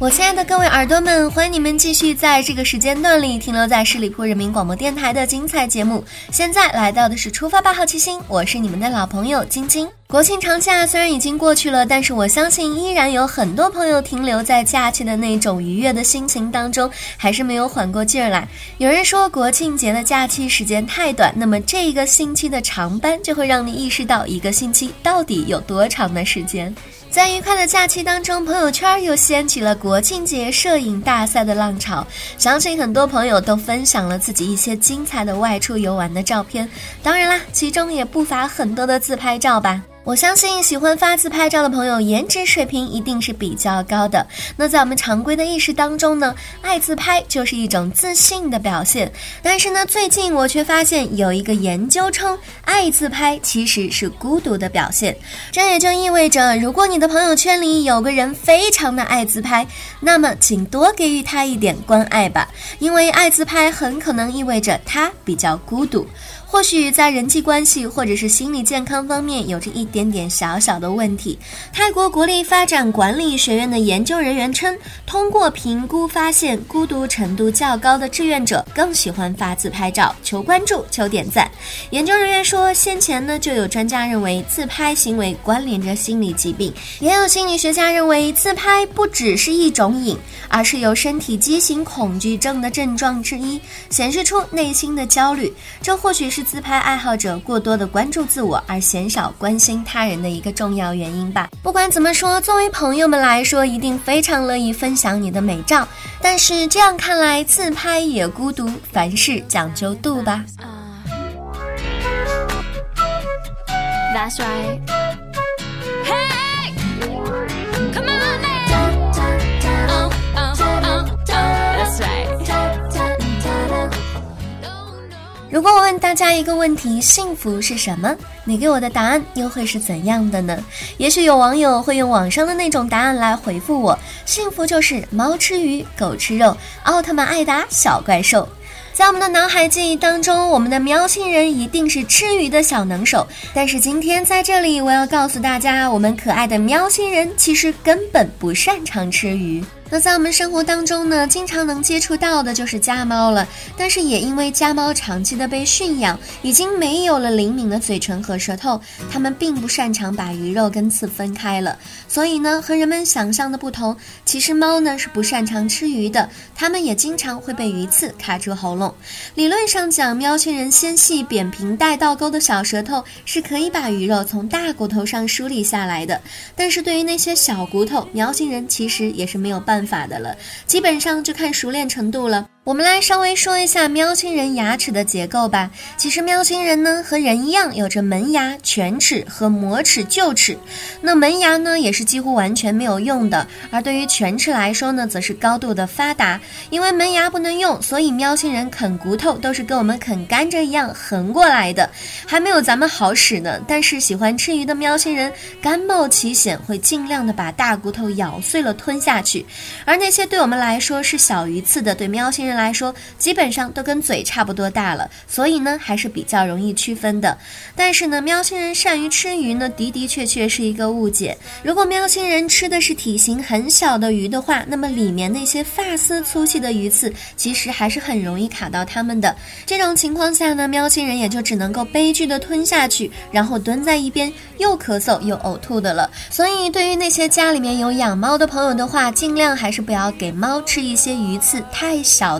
我亲爱的各位耳朵们，欢迎你们继续在这个时间段里停留在十里铺人民广播电台的精彩节目。现在来到的是出发吧，好奇心，我是你们的老朋友晶晶。国庆长假虽然已经过去了，但是我相信依然有很多朋友停留在假期的那种愉悦的心情当中，还是没有缓过劲儿来。有人说国庆节的假期时间太短，那么这一个星期的长班就会让你意识到一个星期到底有多长的时间。在愉快的假期当中，朋友圈又掀起了国庆节摄影大赛的浪潮。相信很多朋友都分享了自己一些精彩的外出游玩的照片，当然啦，其中也不乏很多的自拍照吧。我相信喜欢发自拍照的朋友，颜值水平一定是比较高的。那在我们常规的意识当中呢，爱自拍就是一种自信的表现。但是呢，最近我却发现有一个研究称，爱自拍其实是孤独的表现。这也就意味着，如果你的朋友圈里有个人非常的爱自拍，那么请多给予他一点关爱吧，因为爱自拍很可能意味着他比较孤独。或许在人际关系或者是心理健康方面有着一点点小小的问题。泰国国立发展管理学院的研究人员称，通过评估发现，孤独程度较高的志愿者更喜欢发自拍照，求关注，求点赞。研究人员说，先前呢就有专家认为自拍行为关联着心理疾病，也有心理学家认为自拍不只是一种瘾，而是有身体畸形恐惧症的症状之一，显示出内心的焦虑。这或许是。自拍爱好者过多的关注自我，而鲜少关心他人的一个重要原因吧。不管怎么说，作为朋友们来说，一定非常乐意分享你的美照。但是这样看来，自拍也孤独，凡事讲究度吧。That's right. 如果我问大家一个问题，幸福是什么？你给我的答案又会是怎样的呢？也许有网友会用网上的那种答案来回复我：幸福就是猫吃鱼，狗吃肉，奥特曼爱打小怪兽。在我们的脑海记忆当中，我们的喵星人一定是吃鱼的小能手。但是今天在这里，我要告诉大家，我们可爱的喵星人其实根本不擅长吃鱼。那在我们生活当中呢，经常能接触到的就是家猫了。但是也因为家猫长期的被驯养，已经没有了灵敏的嘴唇和舌头，它们并不擅长把鱼肉跟刺分开了。所以呢，和人们想象的不同，其实猫呢是不擅长吃鱼的，它们也经常会被鱼刺卡住喉咙。理论上讲，喵星人纤细扁平带倒钩的小舌头是可以把鱼肉从大骨头上梳理下来的。但是对于那些小骨头，喵星人其实也是没有办。法办法的了，基本上就看熟练程度了。我们来稍微说一下喵星人牙齿的结构吧。其实喵星人呢和人一样，有着门牙、犬齿和磨齿臼齿。那门牙呢也是几乎完全没有用的，而对于犬齿来说呢，则是高度的发达。因为门牙不能用，所以喵星人啃骨头都是跟我们啃甘蔗一样横过来的，还没有咱们好使呢。但是喜欢吃鱼的喵星人，甘冒其险会尽量的把大骨头咬碎了吞下去。而那些对我们来说是小鱼刺的，对喵星人。来说，基本上都跟嘴差不多大了，所以呢还是比较容易区分的。但是呢，喵星人善于吃鱼呢，的的确确是一个误解。如果喵星人吃的是体型很小的鱼的话，那么里面那些发丝粗细的鱼刺，其实还是很容易卡到它们的。这种情况下呢，喵星人也就只能够悲剧的吞下去，然后蹲在一边又咳嗽又呕吐的了。所以，对于那些家里面有养猫的朋友的话，尽量还是不要给猫吃一些鱼刺太小。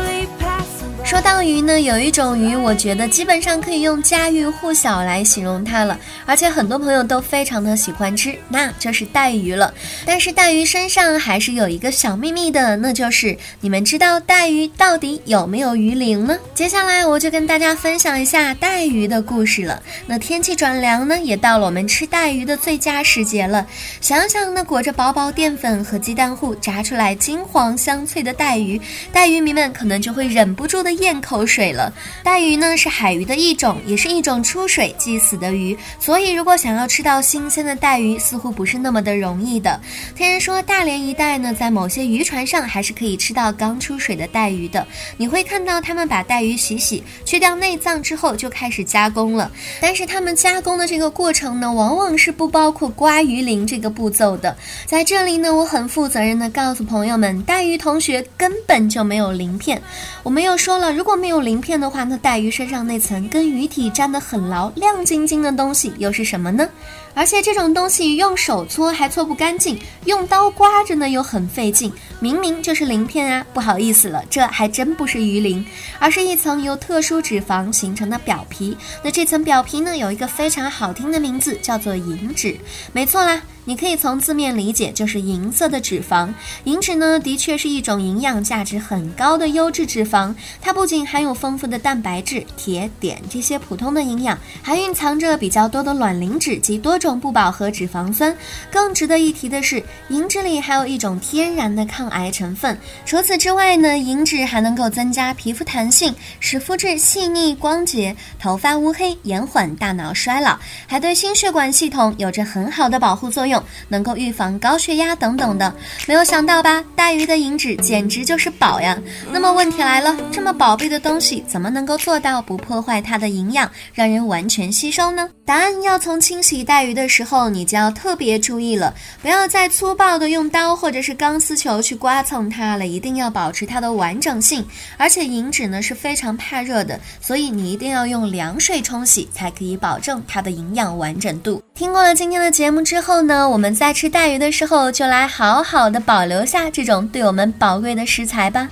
说到鱼呢，有一种鱼，我觉得基本上可以用家喻户晓来形容它了，而且很多朋友都非常的喜欢吃，那就是带鱼了。但是带鱼身上还是有一个小秘密的，那就是你们知道带鱼到底有没有鱼鳞呢？接下来我就跟大家分享一下带鱼的故事了。那天气转凉呢，也到了我们吃带鱼的最佳时节了。想想那裹着薄薄淀粉和鸡蛋糊炸出来金黄香脆的带鱼，带鱼迷们可能就会忍不住的咽口水了。带鱼呢是海鱼的一种，也是一种出水即死的鱼，所以如果想要吃到新鲜的带鱼，似乎不是那么的容易的。听人说大连一带呢，在某些渔船上还是可以吃到刚出水的带鱼的。你会看到他们把带鱼洗洗，去掉内脏之后就开始加工了。但是他们加工的这个过程呢，往往是不包括刮鱼鳞这个步骤的。在这里呢，我很负责任的告诉朋友们，带鱼同学根本就没有鳞片。我们又说了，如果没有鳞片的话，那带鱼身上那层跟鱼体粘得很牢、亮晶晶的东西又是什么呢？而且这种东西用手搓还搓不干净，用刀刮着呢又很费劲。明明就是鳞片啊！不好意思了，这还真不是鱼鳞，而是一层由特殊脂肪形成的表皮。那这层表皮呢，有一个非常好听的名字，叫做银脂。没错啦。你可以从字面理解，就是银色的脂肪。银脂呢，的确是一种营养价值很高的优质脂肪。它不仅含有丰富的蛋白质、铁、碘这些普通的营养，还蕴藏着比较多的卵磷脂及多种不饱和脂肪酸。更值得一提的是，银脂里还有一种天然的抗癌成分。除此之外呢，银脂还能够增加皮肤弹性，使肤质细腻光洁，头发乌黑，延缓大脑衰老，还对心血管系统有着很好的保护作用。能够预防高血压等等的，没有想到吧？带鱼的银脂简直就是宝呀！那么问题来了，这么宝贝的东西，怎么能够做到不破坏它的营养，让人完全吸收呢？答案要从清洗带鱼鱼的时候，你就要特别注意了，不要再粗暴的用刀或者是钢丝球去刮蹭它了，一定要保持它的完整性。而且银脂呢是非常怕热的，所以你一定要用凉水冲洗，才可以保证它的营养完整度。听过了今天的节目之后呢？我们在吃带鱼的时候，就来好好的保留下这种对我们宝贵的食材吧。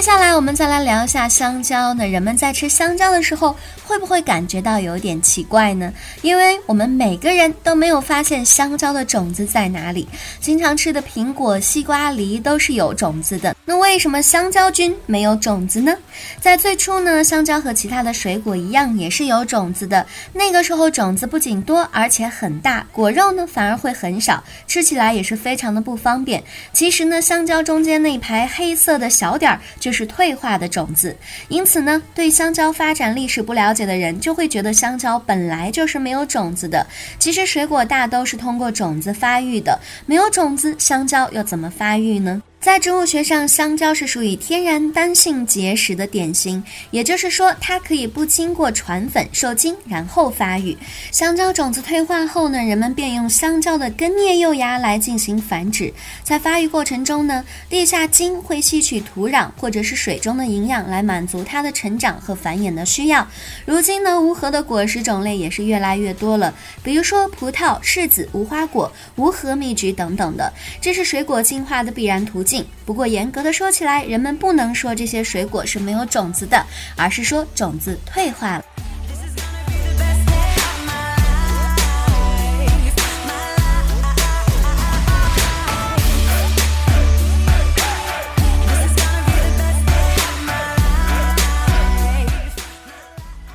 接下来我们再来聊一下香蕉。那人们在吃香蕉的时候，会不会感觉到有点奇怪呢？因为我们每个人都没有发现香蕉的种子在哪里。经常吃的苹果、西瓜、梨都是有种子的。那为什么香蕉菌没有种子呢？在最初呢，香蕉和其他的水果一样，也是有种子的。那个时候种子不仅多，而且很大，果肉呢反而会很少，吃起来也是非常的不方便。其实呢，香蕉中间那一排黑色的小点儿。就是退化的种子，因此呢，对香蕉发展历史不了解的人就会觉得香蕉本来就是没有种子的。其实水果大都是通过种子发育的，没有种子，香蕉又怎么发育呢？在植物学上，香蕉是属于天然单性结实的典型，也就是说，它可以不经过传粉受精，然后发育。香蕉种子退化后呢，人们便用香蕉的根叶幼芽来进行繁殖。在发育过程中呢，地下茎会吸取土壤或者是水中的营养来满足它的成长和繁衍的需要。如今呢，无核的果实种类也是越来越多了，比如说葡萄、柿子、无花果、无核蜜橘等等的，这是水果进化的必然途径。不过，严格的说起来，人们不能说这些水果是没有种子的，而是说种子退化了。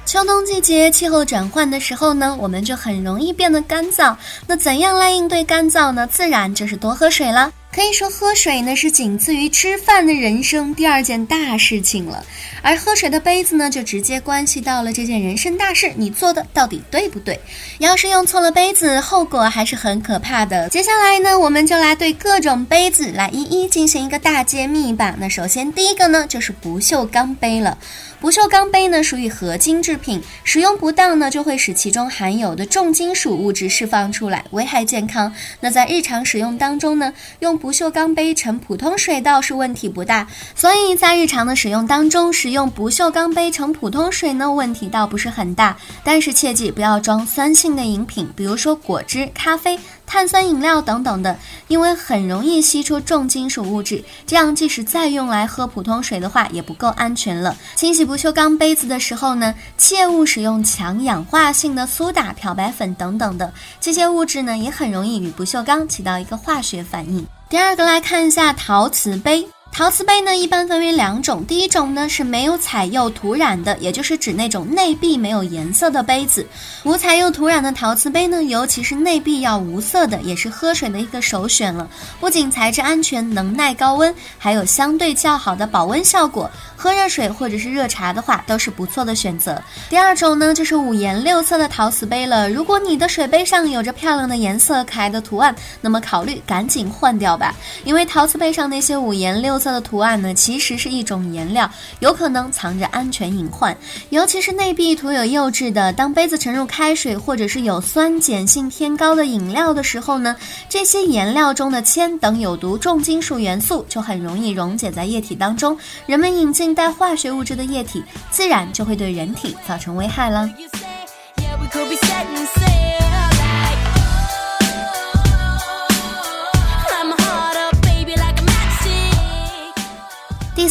秋冬季节气候转换的时候呢，我们就很容易变得干燥。那怎样来应对干燥呢？自然就是多喝水了。可以说，喝水呢是仅次于吃饭的人生第二件大事情了，而喝水的杯子呢，就直接关系到了这件人生大事，你做的到底对不对？要是用错了杯子，后果还是很可怕的。接下来呢，我们就来对各种杯子来一一进行一个大揭秘吧。那首先第一个呢，就是不锈钢杯了。不锈钢杯呢属于合金制品，使用不当呢就会使其中含有的重金属物质释放出来，危害健康。那在日常使用当中呢，用不锈钢杯盛普通水倒是问题不大，所以在日常的使用当中，使用不锈钢杯盛普通水呢，问题倒不是很大。但是切记不要装酸性的饮品，比如说果汁、咖啡。碳酸饮料等等的，因为很容易吸出重金属物质，这样即使再用来喝普通水的话，也不够安全了。清洗不锈钢杯子的时候呢，切勿使用强氧化性的苏打、漂白粉等等的，这些物质呢也很容易与不锈钢起到一个化学反应。第二个来看一下陶瓷杯。陶瓷杯呢，一般分为两种。第一种呢是没有彩釉涂染的，也就是指那种内壁没有颜色的杯子。无彩釉涂染的陶瓷杯呢，尤其是内壁要无色的，也是喝水的一个首选了。不仅材质安全，能耐高温，还有相对较好的保温效果。喝热水或者是热茶的话，都是不错的选择。第二种呢，就是五颜六色的陶瓷杯了。如果你的水杯上有着漂亮的颜色、可爱的图案，那么考虑赶紧换掉吧，因为陶瓷杯上那些五颜六色。色的图案呢，其实是一种颜料，有可能藏着安全隐患。尤其是内壁涂有釉质的，当杯子沉入开水或者是有酸碱性偏高的饮料的时候呢，这些颜料中的铅等有毒重金属元素就很容易溶解在液体当中。人们饮进带化学物质的液体，自然就会对人体造成危害了。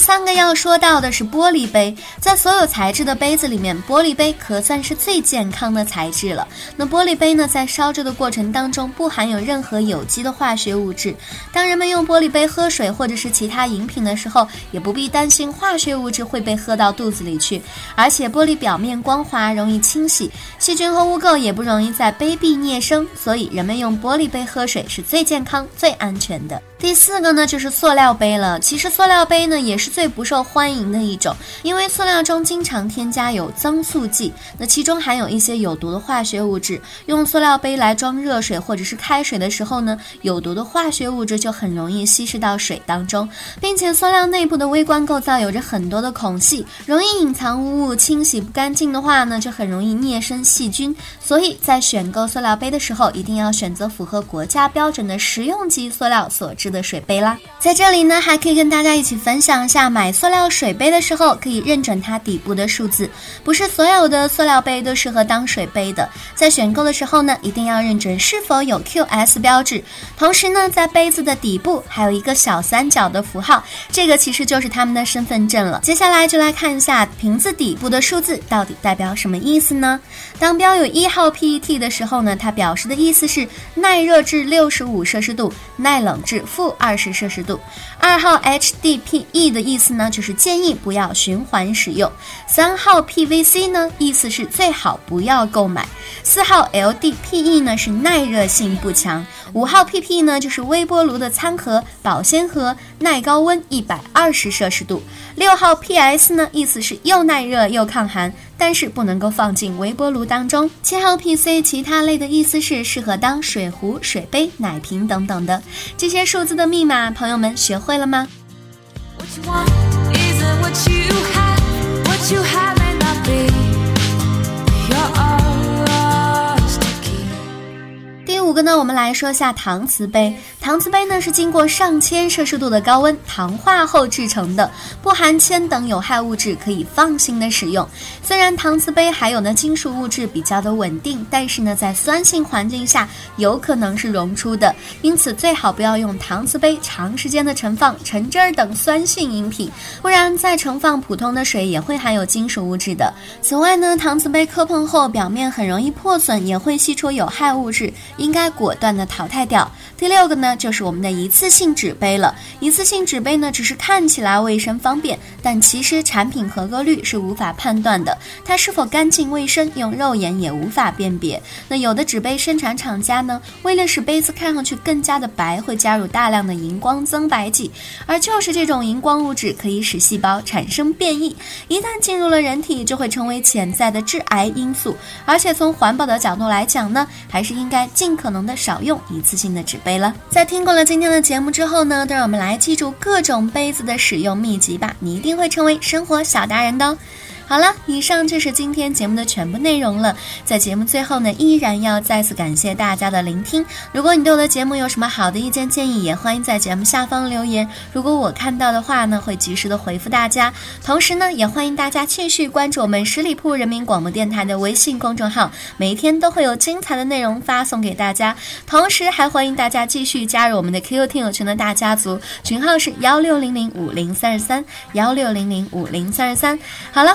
三个要说到的是玻璃杯，在所有材质的杯子里面，玻璃杯可算是最健康的材质了。那玻璃杯呢，在烧制的过程当中不含有任何有机的化学物质。当人们用玻璃杯喝水或者是其他饮品的时候，也不必担心化学物质会被喝到肚子里去。而且玻璃表面光滑，容易清洗，细菌和污垢也不容易在杯壁孽生。所以人们用玻璃杯喝水是最健康、最安全的。第四个呢，就是塑料杯了。其实塑料杯呢，也是最不受欢迎的一种，因为塑料中经常添加有增塑剂，那其中含有一些有毒的化学物质。用塑料杯来装热水或者是开水的时候呢，有毒的化学物质就很容易稀释到水当中，并且塑料内部的微观构造有着很多的孔隙，容易隐藏污物，清洗不干净的话呢，就很容易孽生细菌。所以在选购塑料杯的时候，一定要选择符合国家标准的食用级塑料所制。的水杯啦，在这里呢，还可以跟大家一起分享一下，买塑料水杯的时候可以认准它底部的数字，不是所有的塑料杯都适合当水杯的。在选购的时候呢，一定要认准是否有 QS 标志，同时呢，在杯子的底部还有一个小三角的符号，这个其实就是他们的身份证了。接下来就来看一下瓶子底部的数字到底代表什么意思呢？当标有一号 PET 的时候呢，它表示的意思是耐热至六十五摄氏度，耐冷至负。二十摄氏度，二号 HDPE 的意思呢，就是建议不要循环使用。三号 PVC 呢，意思是最好不要购买。四号 LDPE 呢，是耐热性不强。五号 PP 呢，就是微波炉的餐盒、保鲜盒，耐高温一百二十摄氏度。六号 PS 呢，意思是又耐热又抗寒。但是不能够放进微波炉当中。七号 PC 其他类的意思是适合当水壶、水杯、奶瓶等等的。这些数字的密码，朋友们学会了吗？第五个呢，我们来说一下搪瓷杯。搪瓷杯呢是经过上千摄氏度的高温糖化后制成的，不含铅等有害物质，可以放心的使用。虽然搪瓷杯含有的金属物质比较的稳定，但是呢，在酸性环境下有可能是溶出的，因此最好不要用搪瓷杯长时间的盛放橙汁儿等酸性饮品，不然再盛放普通的水也会含有金属物质的。此外呢，搪瓷杯磕碰后表面很容易破损，也会吸出有害物质，应该果断的淘汰掉。第六个呢。就是我们的一次性纸杯了。一次性纸杯呢，只是看起来卫生方便，但其实产品合格率是无法判断的，它是否干净卫生，用肉眼也无法辨别。那有的纸杯生产厂家呢，为了使杯子看上去更加的白，会加入大量的荧光增白剂，而就是这种荧光物质可以使细胞产生变异，一旦进入了人体，就会成为潜在的致癌因素。而且从环保的角度来讲呢，还是应该尽可能的少用一次性的纸杯了。在听过了今天的节目之后呢，都让我们来记住各种杯子的使用秘籍吧，你一定会成为生活小达人的哦。好了，以上就是今天节目的全部内容了。在节目最后呢，依然要再次感谢大家的聆听。如果你对我的节目有什么好的意见建议，也欢迎在节目下方留言。如果我看到的话呢，会及时的回复大家。同时呢，也欢迎大家继续关注我们十里铺人民广播电台的微信公众号，每天都会有精彩的内容发送给大家。同时还欢迎大家继续加入我们的 QQ 听友群的大家族，群号是幺六零零五零三十三幺六零零五零三十三。好了。